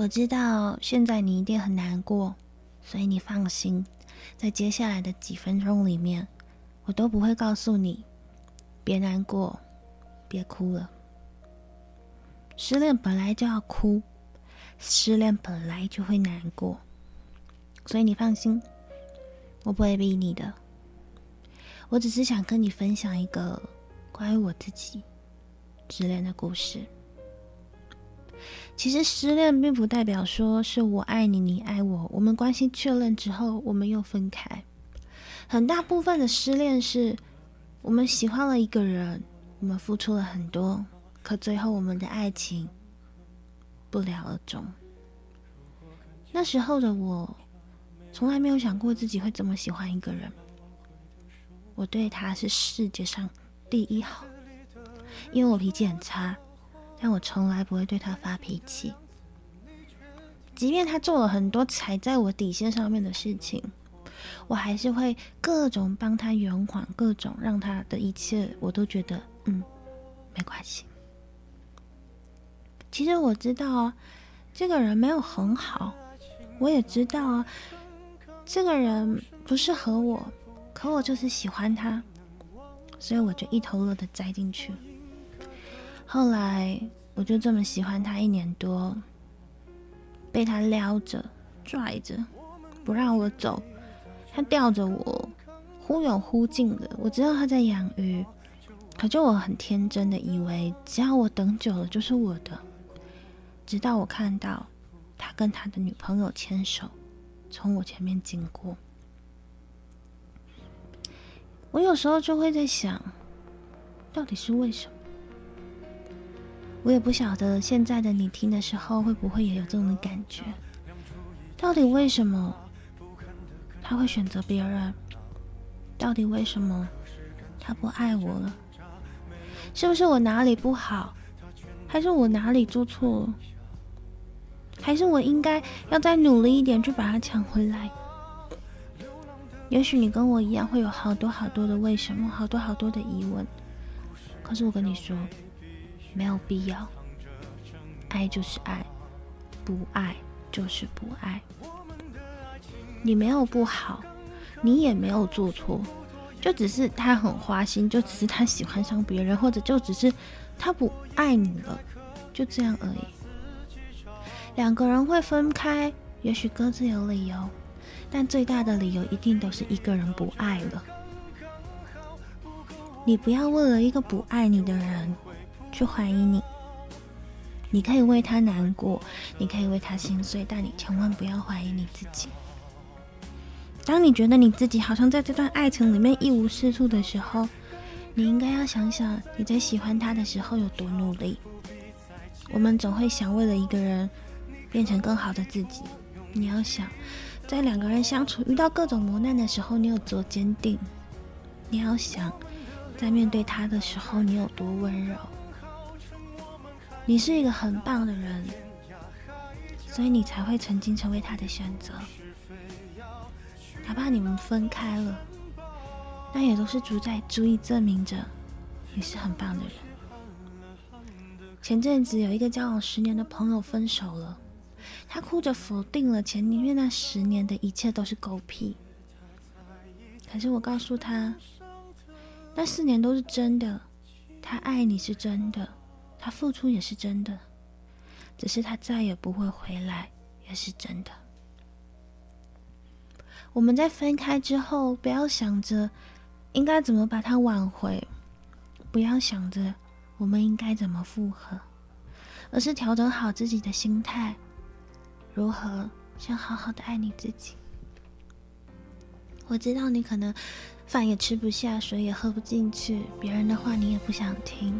我知道现在你一定很难过，所以你放心，在接下来的几分钟里面，我都不会告诉你，别难过，别哭了。失恋本来就要哭，失恋本来就会难过，所以你放心，我不会逼你的。我只是想跟你分享一个关于我自己失恋的故事。其实失恋并不代表说是我爱你，你爱我，我们关系确认之后我们又分开。很大部分的失恋是我们喜欢了一个人，我们付出了很多，可最后我们的爱情不了而终。那时候的我从来没有想过自己会这么喜欢一个人，我对他是世界上第一好，因为我脾气很差。但我从来不会对他发脾气，即便他做了很多踩在我底线上面的事情，我还是会各种帮他圆谎，各种让他的一切我都觉得嗯没关系。其实我知道啊，这个人没有很好，我也知道啊，这个人不适合我，可我就是喜欢他，所以我就一头热的栽进去。后来我就这么喜欢他一年多，被他撩着、拽着，不让我走，他吊着我，忽远忽近的。我知道他在养鱼，可就我很天真的以为，只要我等久了就是我的。直到我看到他跟他的女朋友牵手，从我前面经过，我有时候就会在想，到底是为什么？我也不晓得现在的你听的时候会不会也有这种的感觉？到底为什么他会选择别人？到底为什么他不爱我了？是不是我哪里不好？还是我哪里做错了？还是我应该要再努力一点去把他抢回来？也许你跟我一样会有好多好多的为什么，好多好多的疑问。可是我跟你说。没有必要，爱就是爱，不爱就是不爱。你没有不好，你也没有做错，就只是他很花心，就只是他喜欢上别人，或者就只是他不爱你了，就这样而已。两个人会分开，也许各自有理由，但最大的理由一定都是一个人不爱了。你不要为了一个不爱你的人。去怀疑你，你可以为他难过，你可以为他心碎，但你千万不要怀疑你自己。当你觉得你自己好像在这段爱情里面一无是处的时候，你应该要想想你在喜欢他的时候有多努力。我们总会想为了一个人变成更好的自己，你要想在两个人相处遇到各种磨难的时候，你有多坚定；你要想在面对他的时候，你有多温柔。你是一个很棒的人，所以你才会曾经成为他的选择。哪怕你们分开了，那也都是足在足以证明着你是很棒的人。前阵子有一个交往十年的朋友分手了，他哭着否定了前因为那十年的一切都是狗屁。可是我告诉他，那四年都是真的，他爱你是真的。他付出也是真的，只是他再也不会回来，也是真的。我们在分开之后，不要想着应该怎么把他挽回，不要想着我们应该怎么复合，而是调整好自己的心态，如何先好好的爱你自己。我知道你可能饭也吃不下，水也喝不进去，别人的话你也不想听。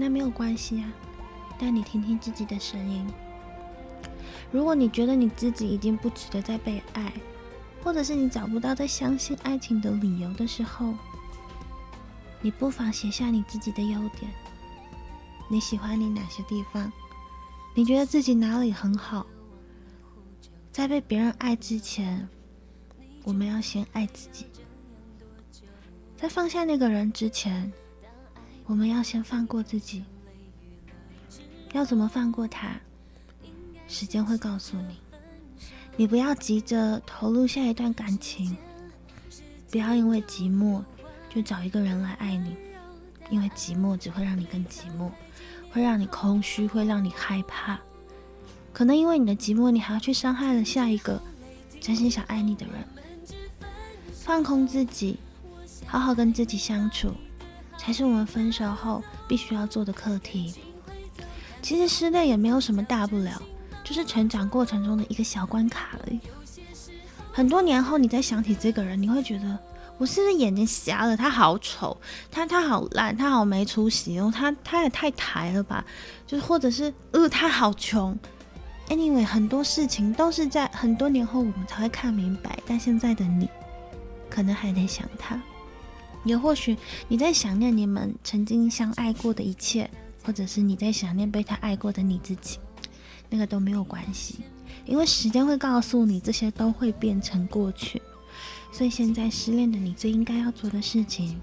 那没有关系啊，但你听听自己的声音。如果你觉得你自己已经不值得再被爱，或者是你找不到再相信爱情的理由的时候，你不妨写下你自己的优点。你喜欢你哪些地方？你觉得自己哪里很好？在被别人爱之前，我们要先爱自己。在放下那个人之前。我们要先放过自己，要怎么放过他？时间会告诉你。你不要急着投入下一段感情，不要因为寂寞就找一个人来爱你，因为寂寞只会让你更寂寞，会让你空虚，会让你害怕。可能因为你的寂寞，你还要去伤害了下一个真心想爱你的人。放空自己，好好跟自己相处，还是我们分手后必须要做的课题。其实失恋也没有什么大不了。就是成长过程中的一个小关卡而已。很多年后，你再想起这个人，你会觉得我是不是眼睛瞎了？他好丑，他他好烂，他好没出息哦，他他也太抬了吧？就是或者是呃，他好穷。Anyway，很多事情都是在很多年后我们才会看明白，但现在的你可能还得想他。也或许你在想念你们曾经相爱过的一切，或者是你在想念被他爱过的你自己。那个都没有关系，因为时间会告诉你，这些都会变成过去。所以现在失恋的你最应该要做的事情，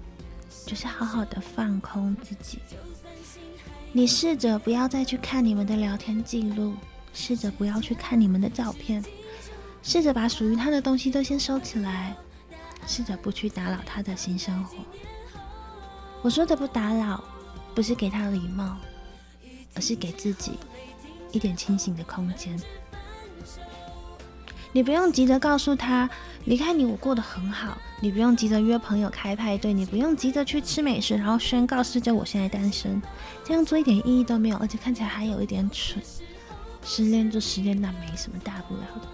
就是好好的放空自己。你试着不要再去看你们的聊天记录，试着不要去看你们的照片，试着把属于他的东西都先收起来，试着不去打扰他的新生活。我说的不打扰，不是给他礼貌，而是给自己。一点清醒的空间，你不用急着告诉他离开你我过得很好，你不用急着约朋友开派对，你不用急着去吃美食，然后宣告世界我现在单身，这样做一点意义都没有，而且看起来还有一点蠢。失恋就失恋，那没什么大不了的。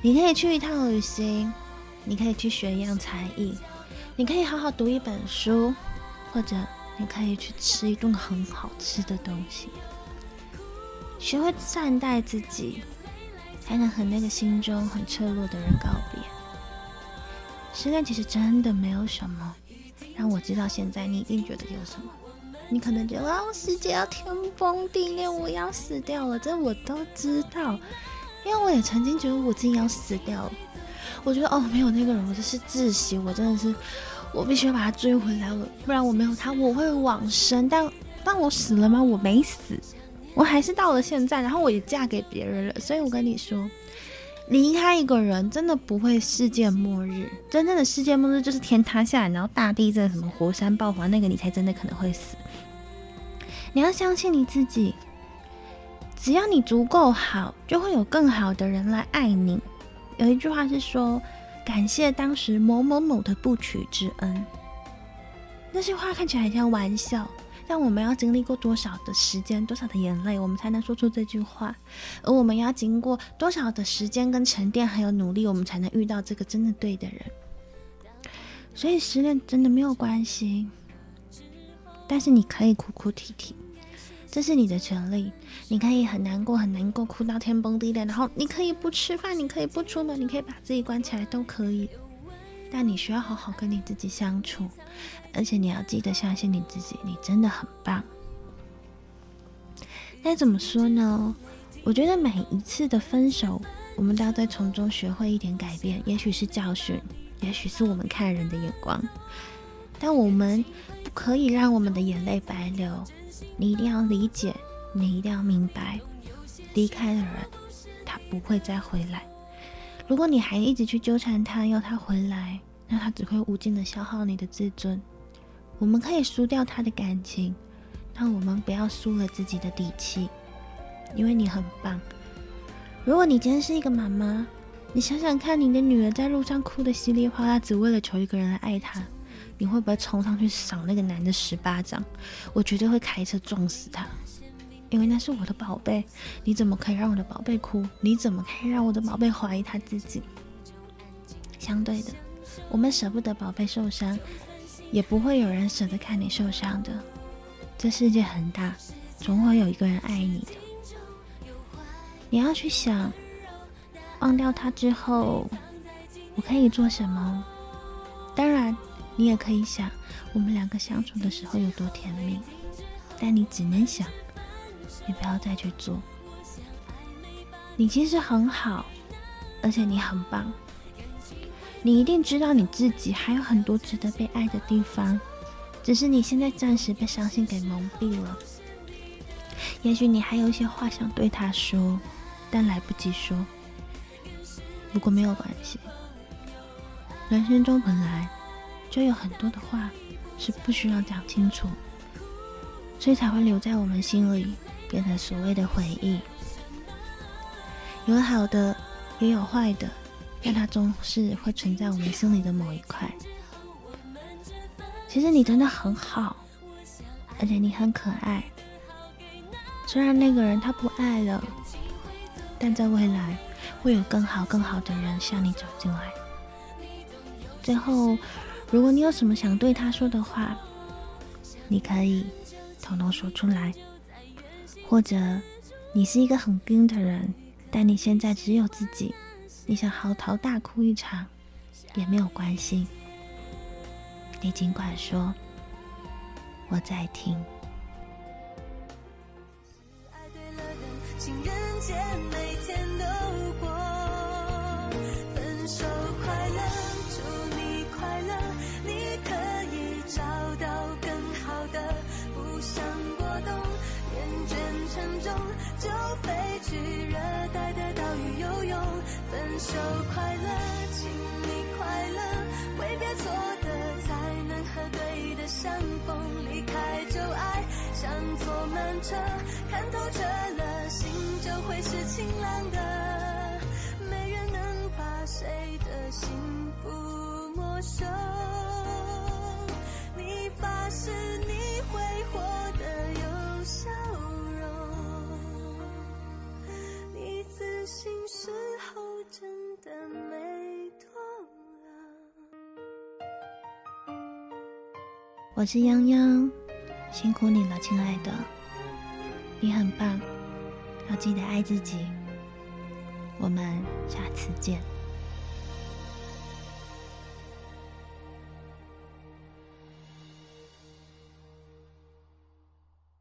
你可以去一趟旅行，你可以去学一样才艺，你可以好好读一本书，或者你可以去吃一顿很好吃的东西。学会善待自己，才能和那个心中很脆弱的人告别。失恋其实真的没有什么，让我知道现在你一定觉得有什么。你可能觉得啊，世界要天崩地裂，我要死掉了，这我都知道，因为我也曾经觉得我自己要死掉了。我觉得哦，没有那个人，我就是窒息，我真的是，我必须要把他追回来我，不然我没有他，我会往生。但但我死了吗？我没死。我还是到了现在，然后我也嫁给别人了，所以我跟你说，离开一个人真的不会世界末日，真正的世界末日就是天塌下来，然后大地震，什么火山爆发，那个你才真的可能会死。你要相信你自己，只要你足够好，就会有更好的人来爱你。有一句话是说，感谢当时某某某的不娶之恩，那些话看起来很像玩笑。但我们要经历过多少的时间，多少的眼泪，我们才能说出这句话？而我们要经过多少的时间跟沉淀，还有努力，我们才能遇到这个真的对的人？所以失恋真的没有关系，但是你可以哭哭啼啼，这是你的权利。你可以很难过，很难过，哭到天崩地裂，然后你可以不吃饭，你可以不出门，你可以把自己关起来，都可以。但你需要好好跟你自己相处，而且你要记得相信你自己，你真的很棒。该怎么说呢？我觉得每一次的分手，我们都要在从中学会一点改变，也许是教训，也许是我们看人的眼光。但我们不可以让我们的眼泪白流。你一定要理解，你一定要明白，离开的人他不会再回来。如果你还一直去纠缠他，要他回来，那他只会无尽的消耗你的自尊。我们可以输掉他的感情，但我们不要输了自己的底气，因为你很棒。如果你今天是一个妈妈，你想想看，你的女儿在路上哭的稀里哗啦，只为了求一个人来爱她，你会不会冲上去赏那个男的十巴掌？我绝对会开车撞死他。因为那是我的宝贝，你怎么可以让我的宝贝哭？你怎么可以让我的宝贝怀疑他自己？相对的，我们舍不得宝贝受伤，也不会有人舍得看你受伤的。这世界很大，总会有一个人爱你的。你要去想，忘掉他之后，我可以做什么？当然，你也可以想，我们两个相处的时候有多甜蜜。但你只能想。你不要再去做，你其实很好，而且你很棒。你一定知道你自己还有很多值得被爱的地方，只是你现在暂时被伤心给蒙蔽了。也许你还有一些话想对他说，但来不及说。不过没有关系，人生中本来就有很多的话是不需要讲清楚，所以才会留在我们心里，变成所谓的回忆。有好的，也有坏的，但它总是会存在我们心里的某一块。其实你真的很好，而且你很可爱。虽然那个人他不爱了，但在未来。会有更好、更好的人向你走进来。最后，如果你有什么想对他说的话，你可以统统说出来；或者，你是一个很冰的人，但你现在只有自己，你想嚎啕大哭一场也没有关系，你尽管说，我在听。坐慢车，看透彻了，心就会是晴朗的。没人能把谁的幸福没收。你发誓你会活得有笑容，你自信时候。真的没痛了。我是泱泱，辛苦你了，亲爱的，你很棒，要记得爱自己。我们下次见。